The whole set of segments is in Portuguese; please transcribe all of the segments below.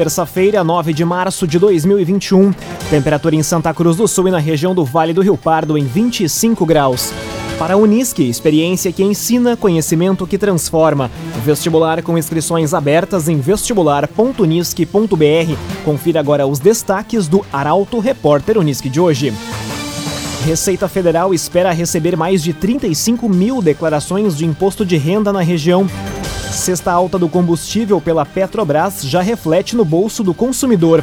terça-feira, 9 de março de 2021. Temperatura em Santa Cruz do Sul e na região do Vale do Rio Pardo em 25 graus. Para a Unisque, experiência que ensina, conhecimento que transforma. Vestibular com inscrições abertas em vestibular.unisque.br. Confira agora os destaques do Arauto Repórter Unisque de hoje. Receita Federal espera receber mais de 35 mil declarações de imposto de renda na região. Sexta alta do combustível pela Petrobras já reflete no bolso do consumidor.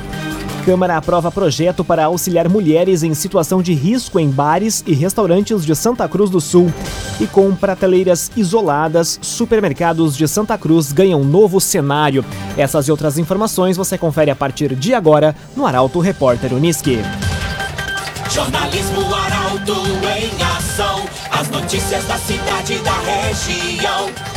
Câmara aprova projeto para auxiliar mulheres em situação de risco em bares e restaurantes de Santa Cruz do Sul. E com prateleiras isoladas, supermercados de Santa Cruz ganham novo cenário. Essas e outras informações você confere a partir de agora no Arauto Repórter Uniski. Jornalismo Arauto em ação. As notícias da cidade e da região.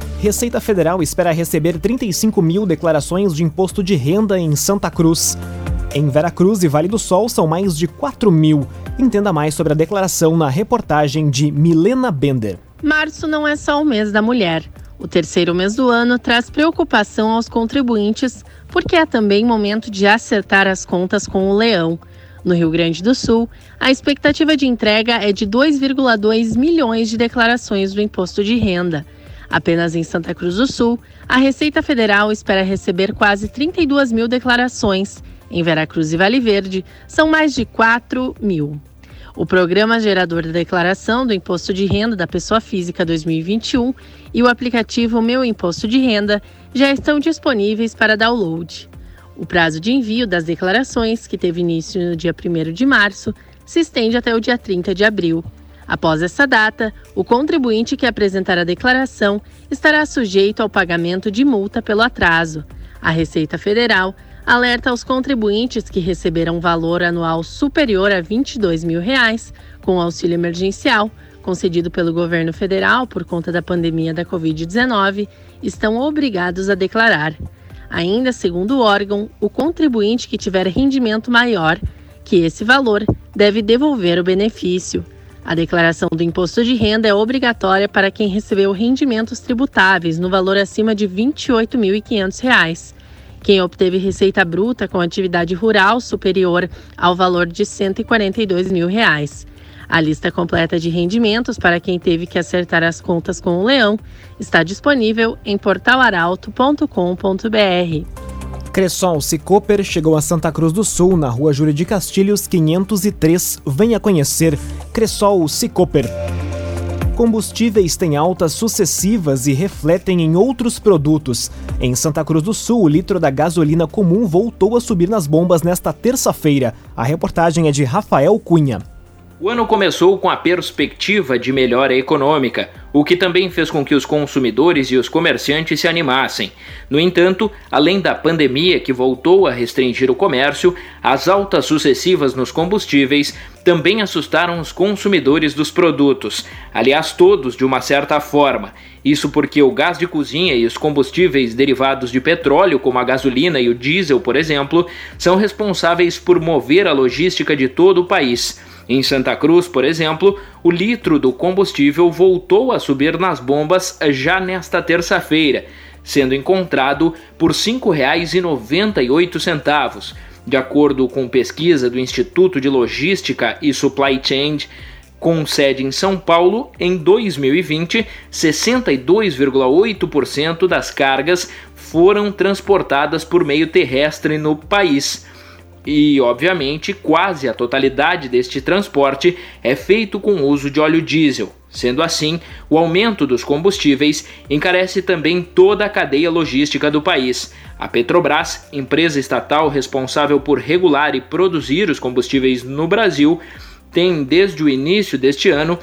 Receita Federal espera receber 35 mil declarações de imposto de renda em Santa Cruz. Em Veracruz e Vale do Sol são mais de 4 mil. Entenda mais sobre a declaração na reportagem de Milena Bender. Março não é só o mês da mulher. O terceiro mês do ano traz preocupação aos contribuintes, porque é também momento de acertar as contas com o leão. No Rio Grande do Sul, a expectativa de entrega é de 2,2 milhões de declarações do imposto de renda. Apenas em Santa Cruz do Sul, a Receita Federal espera receber quase 32 mil declarações. Em Veracruz e Vale Verde, são mais de 4 mil. O Programa Gerador da Declaração do Imposto de Renda da Pessoa Física 2021 e o aplicativo Meu Imposto de Renda já estão disponíveis para download. O prazo de envio das declarações, que teve início no dia 1 de março, se estende até o dia 30 de abril. Após essa data, o contribuinte que apresentar a declaração estará sujeito ao pagamento de multa pelo atraso. A Receita Federal alerta aos contribuintes que receberam valor anual superior a 22 mil reais com auxílio emergencial concedido pelo governo federal por conta da pandemia da Covid-19 estão obrigados a declarar. Ainda segundo o órgão, o contribuinte que tiver rendimento maior que esse valor deve devolver o benefício. A declaração do imposto de renda é obrigatória para quem recebeu rendimentos tributáveis no valor acima de R$ 28.500. Quem obteve receita bruta com atividade rural superior ao valor de 142 mil reais. A lista completa de rendimentos para quem teve que acertar as contas com o leão está disponível em portalaralto.com.br. Cressol Cicoper chegou a Santa Cruz do Sul, na rua Júlio de Castilhos, 503. Venha conhecer Cressol Cicoper. Combustíveis têm altas sucessivas e refletem em outros produtos. Em Santa Cruz do Sul, o litro da gasolina comum voltou a subir nas bombas nesta terça-feira. A reportagem é de Rafael Cunha. O ano começou com a perspectiva de melhora econômica, o que também fez com que os consumidores e os comerciantes se animassem. No entanto, além da pandemia que voltou a restringir o comércio, as altas sucessivas nos combustíveis também assustaram os consumidores dos produtos, aliás, todos de uma certa forma. Isso porque o gás de cozinha e os combustíveis derivados de petróleo, como a gasolina e o diesel, por exemplo, são responsáveis por mover a logística de todo o país. Em Santa Cruz, por exemplo, o litro do combustível voltou a subir nas bombas já nesta terça-feira, sendo encontrado por R$ 5,98. De acordo com pesquisa do Instituto de Logística e Supply Chain, com sede em São Paulo, em 2020, 62,8% das cargas foram transportadas por meio terrestre no país e, obviamente, quase a totalidade deste transporte é feito com uso de óleo diesel. Sendo assim, o aumento dos combustíveis encarece também toda a cadeia logística do país. A Petrobras, empresa estatal responsável por regular e produzir os combustíveis no Brasil, tem desde o início deste ano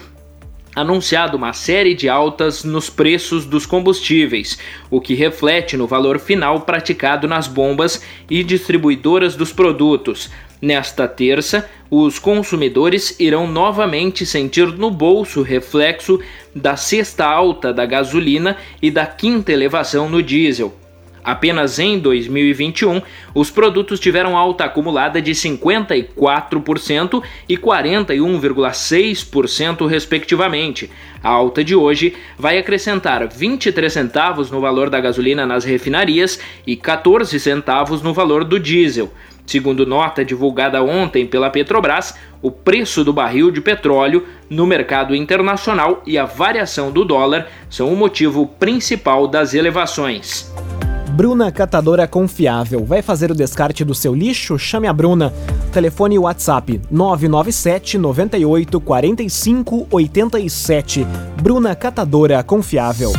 anunciado uma série de altas nos preços dos combustíveis, o que reflete no valor final praticado nas bombas e distribuidoras dos produtos. Nesta terça, os consumidores irão novamente sentir no bolso o reflexo da sexta alta da gasolina e da quinta elevação no diesel. Apenas em 2021, os produtos tiveram alta acumulada de 54% e 41,6%, respectivamente. A alta de hoje vai acrescentar 23 centavos no valor da gasolina nas refinarias e 14 centavos no valor do diesel. Segundo nota divulgada ontem pela Petrobras, o preço do barril de petróleo no mercado internacional e a variação do dólar são o motivo principal das elevações. Bruna Catadora Confiável. Vai fazer o descarte do seu lixo? Chame a Bruna. Telefone WhatsApp 997 98 45 87. Bruna Catadora Confiável.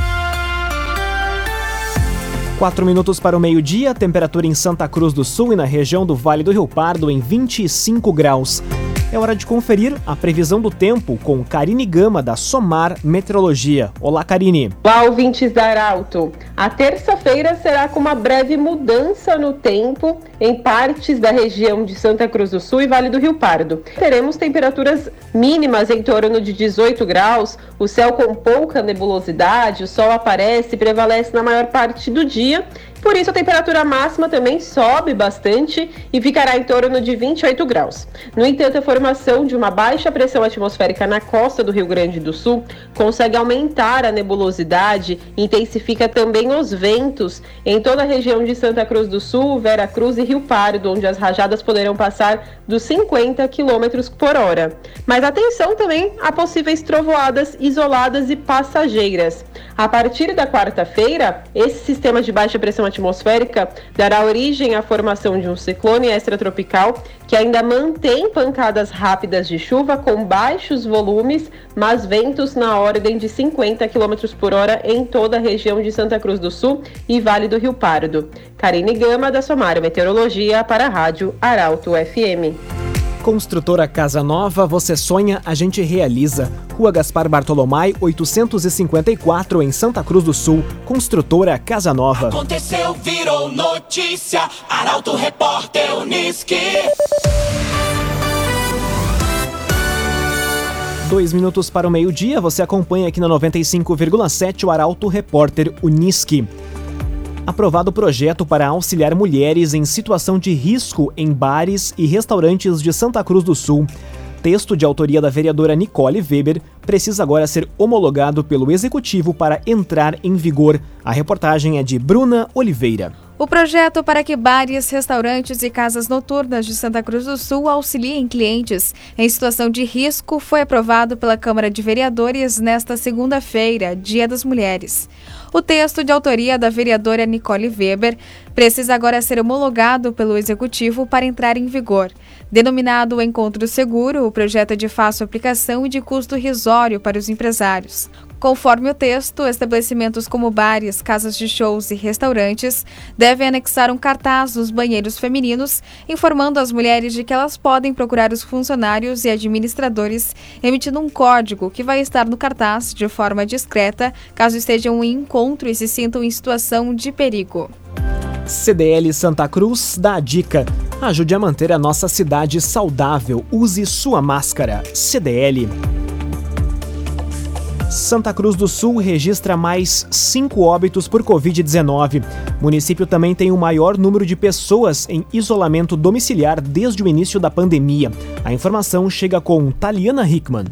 4 minutos para o meio-dia, temperatura em Santa Cruz do Sul e na região do Vale do Rio Pardo em 25 graus. É hora de conferir a previsão do tempo com Karine Gama, da Somar Meteorologia. Olá, Karine. Olá, ouvintes da Arauto. A terça-feira será com uma breve mudança no tempo em partes da região de Santa Cruz do Sul e Vale do Rio Pardo. Teremos temperaturas mínimas em torno de 18 graus, o céu com pouca nebulosidade, o sol aparece e prevalece na maior parte do dia por isso, a temperatura máxima também sobe bastante e ficará em torno de 28 graus. No entanto, a formação de uma baixa pressão atmosférica na costa do Rio Grande do Sul consegue aumentar a nebulosidade intensifica também os ventos em toda a região de Santa Cruz do Sul, Vera Cruz e Rio Pardo, onde as rajadas poderão passar dos 50 km por hora. Mas atenção também a possíveis trovoadas isoladas e passageiras. A partir da quarta-feira, esse sistema de baixa pressão atmosférica dará origem à formação de um ciclone extratropical que ainda mantém pancadas rápidas de chuva com baixos volumes, mas ventos na ordem de 50 km por hora em toda a região de Santa Cruz do Sul e Vale do Rio Pardo. Karine Gama, da Somário Meteorologia, para a Rádio Arauto FM. Construtora Casa Nova, você sonha, a gente realiza. Rua Gaspar Bartolomai, 854, em Santa Cruz do Sul. Construtora Casa Nova. Aconteceu, virou notícia. Arauto Repórter Uniski. Dois minutos para o meio-dia, você acompanha aqui na 95,7 o Arauto Repórter Uniski aprovado o projeto para auxiliar mulheres em situação de risco em bares e restaurantes de Santa Cruz do Sul. Texto de autoria da vereadora Nicole Weber precisa agora ser homologado pelo Executivo para entrar em vigor. A reportagem é de Bruna Oliveira. O projeto para que bares, restaurantes e casas noturnas de Santa Cruz do Sul auxiliem clientes em situação de risco foi aprovado pela Câmara de Vereadores nesta segunda-feira, Dia das Mulheres. O texto de autoria da vereadora Nicole Weber precisa agora ser homologado pelo Executivo para entrar em vigor. Denominado Encontro Seguro, o projeto é de fácil aplicação e de custo risório para os empresários. Conforme o texto, estabelecimentos como bares, casas de shows e restaurantes devem anexar um cartaz nos banheiros femininos, informando as mulheres de que elas podem procurar os funcionários e administradores, emitindo um código que vai estar no cartaz de forma discreta, caso estejam em encontro e se sintam em situação de perigo. CDL Santa Cruz dá a dica. Ajude a manter a nossa cidade saudável. Use sua máscara. CDL. Santa Cruz do Sul registra mais cinco óbitos por Covid-19. O município também tem o maior número de pessoas em isolamento domiciliar desde o início da pandemia. A informação chega com Taliana Hickman.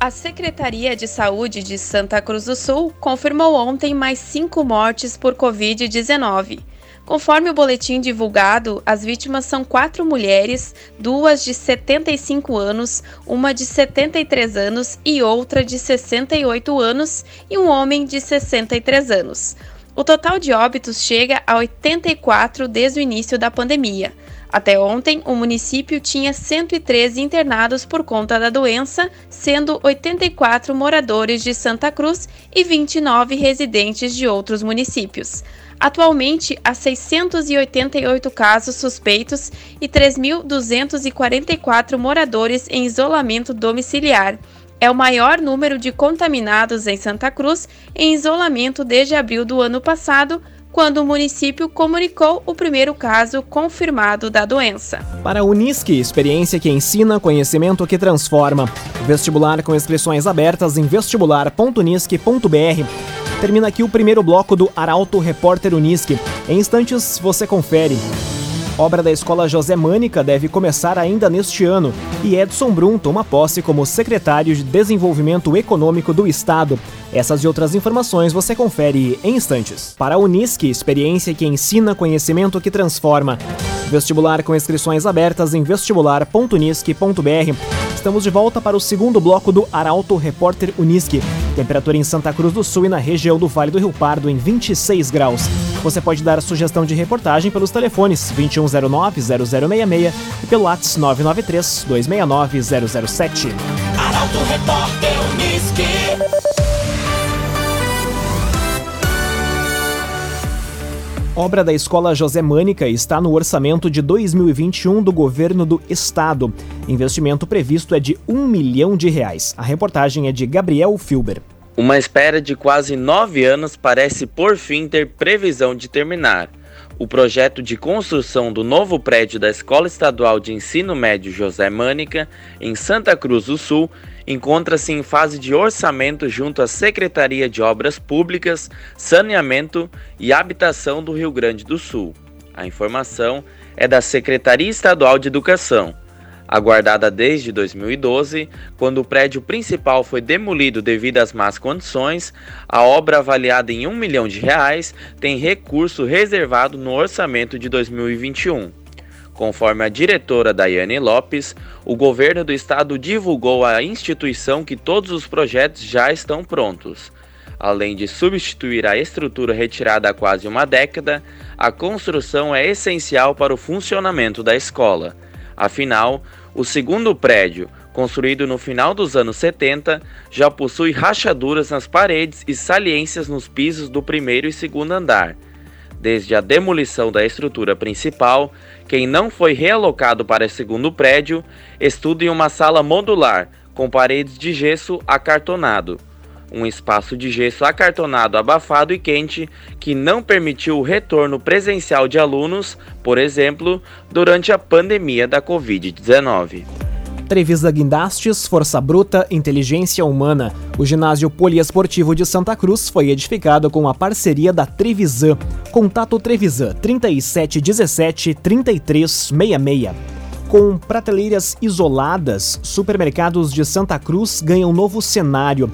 A Secretaria de Saúde de Santa Cruz do Sul confirmou ontem mais cinco mortes por Covid-19. Conforme o boletim divulgado, as vítimas são quatro mulheres, duas de 75 anos, uma de 73 anos e outra de 68 anos, e um homem de 63 anos. O total de óbitos chega a 84 desde o início da pandemia. Até ontem, o município tinha 113 internados por conta da doença, sendo 84 moradores de Santa Cruz e 29 residentes de outros municípios. Atualmente, há 688 casos suspeitos e 3.244 moradores em isolamento domiciliar. É o maior número de contaminados em Santa Cruz em isolamento desde abril do ano passado, quando o município comunicou o primeiro caso confirmado da doença. Para a Unisque, experiência que ensina, conhecimento que transforma. Vestibular com inscrições abertas em vestibular.unisque.br. Termina aqui o primeiro bloco do Arauto Repórter Unisque. Em instantes você confere. Obra da Escola José Mânica deve começar ainda neste ano e Edson Brum toma posse como secretário de Desenvolvimento Econômico do Estado. Essas e outras informações você confere em instantes. Para a Unisque, experiência que ensina conhecimento que transforma. Vestibular com inscrições abertas em vestibular.unisque.br. Estamos de volta para o segundo bloco do Arauto Repórter Unisque. Temperatura em Santa Cruz do Sul e na região do Vale do Rio Pardo em 26 graus. Você pode dar sugestão de reportagem pelos telefones 2109-0066 e pelo WhatsApp 993-269-007. Arauto Repórter Obra da Escola José Mânica está no orçamento de 2021 do governo do estado. Investimento previsto é de um milhão de reais. A reportagem é de Gabriel Filber. Uma espera de quase nove anos parece por fim ter previsão de terminar. O projeto de construção do novo prédio da Escola Estadual de Ensino Médio José Mânica, em Santa Cruz do Sul, encontra-se em fase de orçamento junto à Secretaria de Obras Públicas, Saneamento e Habitação do Rio Grande do Sul. A informação é da Secretaria Estadual de Educação. Aguardada desde 2012, quando o prédio principal foi demolido devido às más condições, a obra avaliada em um milhão de reais tem recurso reservado no orçamento de 2021. Conforme a diretora Daiane Lopes, o governo do estado divulgou à instituição que todos os projetos já estão prontos. Além de substituir a estrutura retirada há quase uma década, a construção é essencial para o funcionamento da escola. Afinal, o segundo prédio, construído no final dos anos 70, já possui rachaduras nas paredes e saliências nos pisos do primeiro e segundo andar. Desde a demolição da estrutura principal, quem não foi realocado para segundo prédio estuda em uma sala modular com paredes de gesso acartonado. Um espaço de gesso acartonado abafado e quente que não permitiu o retorno presencial de alunos, por exemplo, durante a pandemia da Covid-19. Trevisa Guindastes, Força Bruta, Inteligência Humana. O ginásio poliesportivo de Santa Cruz foi edificado com a parceria da Trevisan. Contato Trevisan 3717 3366. Com prateleiras isoladas, supermercados de Santa Cruz ganham novo cenário.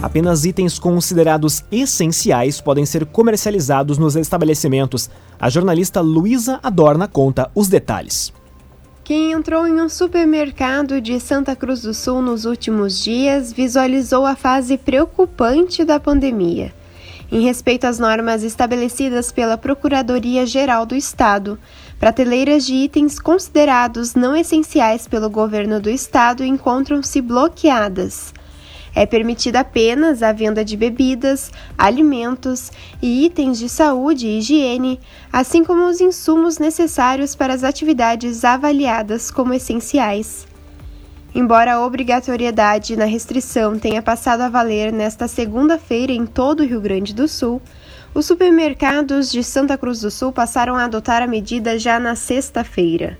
Apenas itens considerados essenciais podem ser comercializados nos estabelecimentos. A jornalista Luísa Adorna conta os detalhes. Quem entrou em um supermercado de Santa Cruz do Sul nos últimos dias visualizou a fase preocupante da pandemia. Em respeito às normas estabelecidas pela Procuradoria-Geral do Estado, prateleiras de itens considerados não essenciais pelo governo do estado encontram-se bloqueadas. É permitida apenas a venda de bebidas, alimentos e itens de saúde e higiene, assim como os insumos necessários para as atividades avaliadas como essenciais. Embora a obrigatoriedade na restrição tenha passado a valer nesta segunda-feira em todo o Rio Grande do Sul, os supermercados de Santa Cruz do Sul passaram a adotar a medida já na sexta-feira.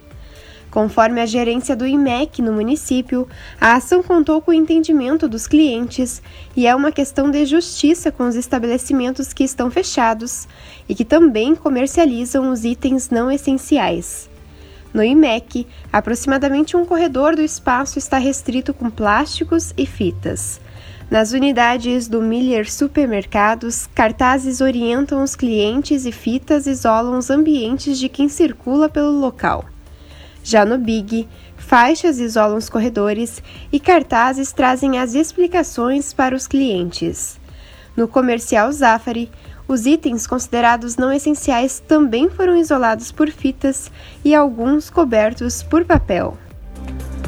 Conforme a gerência do IMEC no município, a ação contou com o entendimento dos clientes e é uma questão de justiça com os estabelecimentos que estão fechados e que também comercializam os itens não essenciais. No IMEC, aproximadamente um corredor do espaço está restrito com plásticos e fitas. Nas unidades do Miller Supermercados, cartazes orientam os clientes e fitas isolam os ambientes de quem circula pelo local. Já no Big, faixas isolam os corredores e cartazes trazem as explicações para os clientes. No comercial Zafari, os itens considerados não essenciais também foram isolados por fitas e alguns cobertos por papel.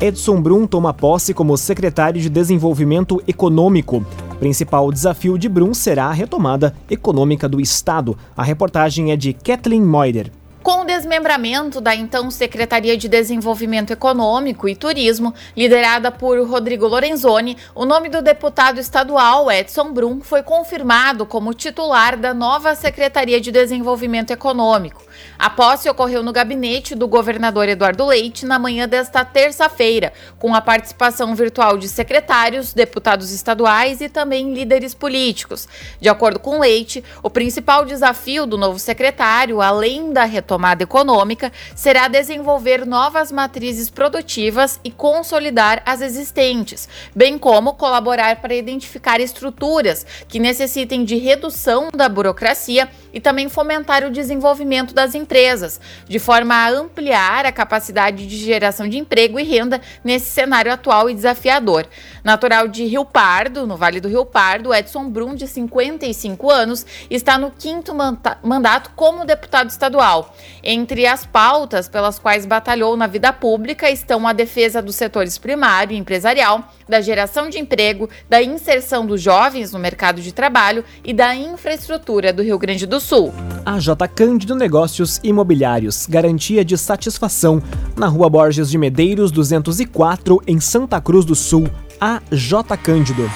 Edson Brum toma posse como secretário de Desenvolvimento Econômico. Principal desafio de Brum será a retomada econômica do Estado. A reportagem é de Kathleen Moider. Com o desmembramento da então Secretaria de Desenvolvimento Econômico e Turismo, liderada por Rodrigo Lorenzoni, o nome do deputado estadual Edson Brum foi confirmado como titular da nova Secretaria de Desenvolvimento Econômico. A posse ocorreu no gabinete do governador Eduardo Leite na manhã desta terça-feira, com a participação virtual de secretários, deputados estaduais e também líderes políticos. De acordo com Leite, o principal desafio do novo secretário, além da retomada econômica, será desenvolver novas matrizes produtivas e consolidar as existentes, bem como colaborar para identificar estruturas que necessitem de redução da burocracia e também fomentar o desenvolvimento das empresas, de forma a ampliar a capacidade de geração de emprego e renda nesse cenário atual e desafiador. Natural de Rio Pardo, no Vale do Rio Pardo, Edson Brum, de 55 anos, está no quinto mandato como deputado estadual. Entre as pautas pelas quais batalhou na vida pública estão a defesa dos setores primário e empresarial, da geração de emprego, da inserção dos jovens no mercado de trabalho e da infraestrutura do Rio Grande do Sul. A J. Cândido Negócios Imobiliários, garantia de satisfação, na Rua Borges de Medeiros 204, em Santa Cruz do Sul. A J. Cândido.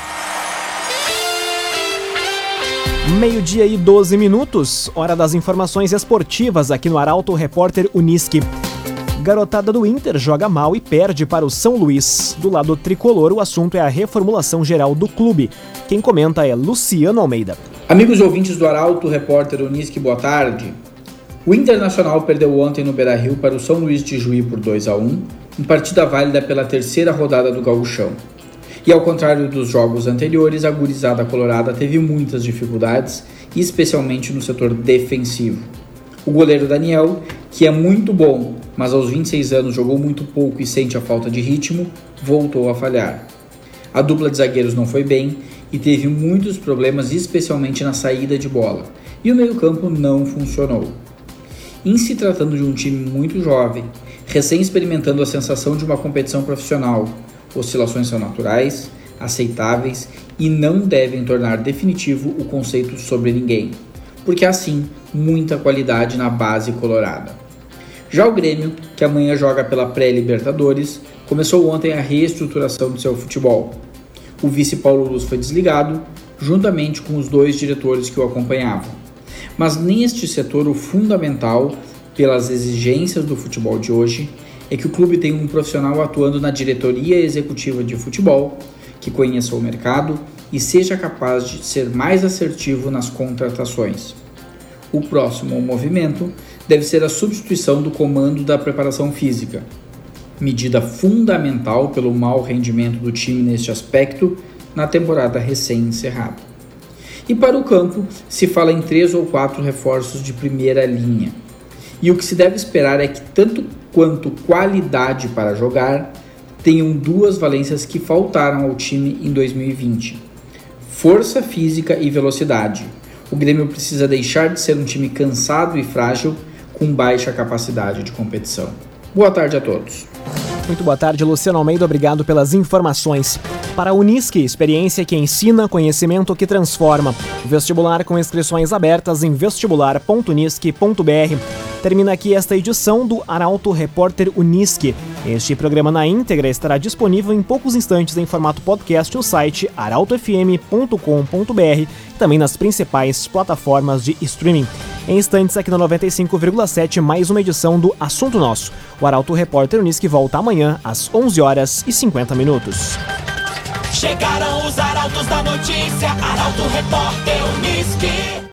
Meio-dia e 12 minutos, hora das informações esportivas aqui no Arauto Repórter Uniski. Garotada do Inter joga mal e perde para o São Luís. Do lado tricolor, o assunto é a reformulação geral do clube. Quem comenta é Luciano Almeida. Amigos ouvintes do Arauto, repórter Unisque, boa tarde. O Internacional perdeu ontem no Beira-Rio para o São Luís de Juí por 2 a 1, em partida válida pela terceira rodada do Gauchão. E ao contrário dos jogos anteriores, a gurizada colorada teve muitas dificuldades, especialmente no setor defensivo. O goleiro Daniel, que é muito bom, mas aos 26 anos jogou muito pouco e sente a falta de ritmo, voltou a falhar. A dupla de zagueiros não foi bem e teve muitos problemas, especialmente na saída de bola, e o meio-campo não funcionou. Em se tratando de um time muito jovem, recém experimentando a sensação de uma competição profissional, oscilações são naturais, aceitáveis e não devem tornar definitivo o conceito sobre ninguém, porque assim muita qualidade na base colorada. Já o Grêmio, que amanhã joga pela pré-Libertadores, começou ontem a reestruturação do seu futebol o vice Paulo Luz foi desligado, juntamente com os dois diretores que o acompanhavam. Mas neste setor, o fundamental, pelas exigências do futebol de hoje, é que o clube tenha um profissional atuando na diretoria executiva de futebol, que conheça o mercado e seja capaz de ser mais assertivo nas contratações. O próximo movimento deve ser a substituição do comando da preparação física, medida fundamental pelo mau rendimento do time neste aspecto na temporada recém-encerrada. E para o campo, se fala em três ou quatro reforços de primeira linha. E o que se deve esperar é que, tanto quanto qualidade para jogar, tenham duas valências que faltaram ao time em 2020: força física e velocidade. O Grêmio precisa deixar de ser um time cansado e frágil com baixa capacidade de competição. Boa tarde a todos. Muito boa tarde, Luciano Almeida. Obrigado pelas informações. Para a Unisque, experiência que ensina, conhecimento que transforma. Vestibular com inscrições abertas em vestibular.unisque.br. Termina aqui esta edição do Arauto Repórter Unisque. Este programa na íntegra estará disponível em poucos instantes em formato podcast no site arautofm.com.br e também nas principais plataformas de streaming. Em instantes, aqui no 95,7, mais uma edição do Assunto Nosso. O Arauto Repórter Unisque volta amanhã às 11 horas e 50 minutos. Chegaram os arautos da notícia, Arauto Repórter Unisque.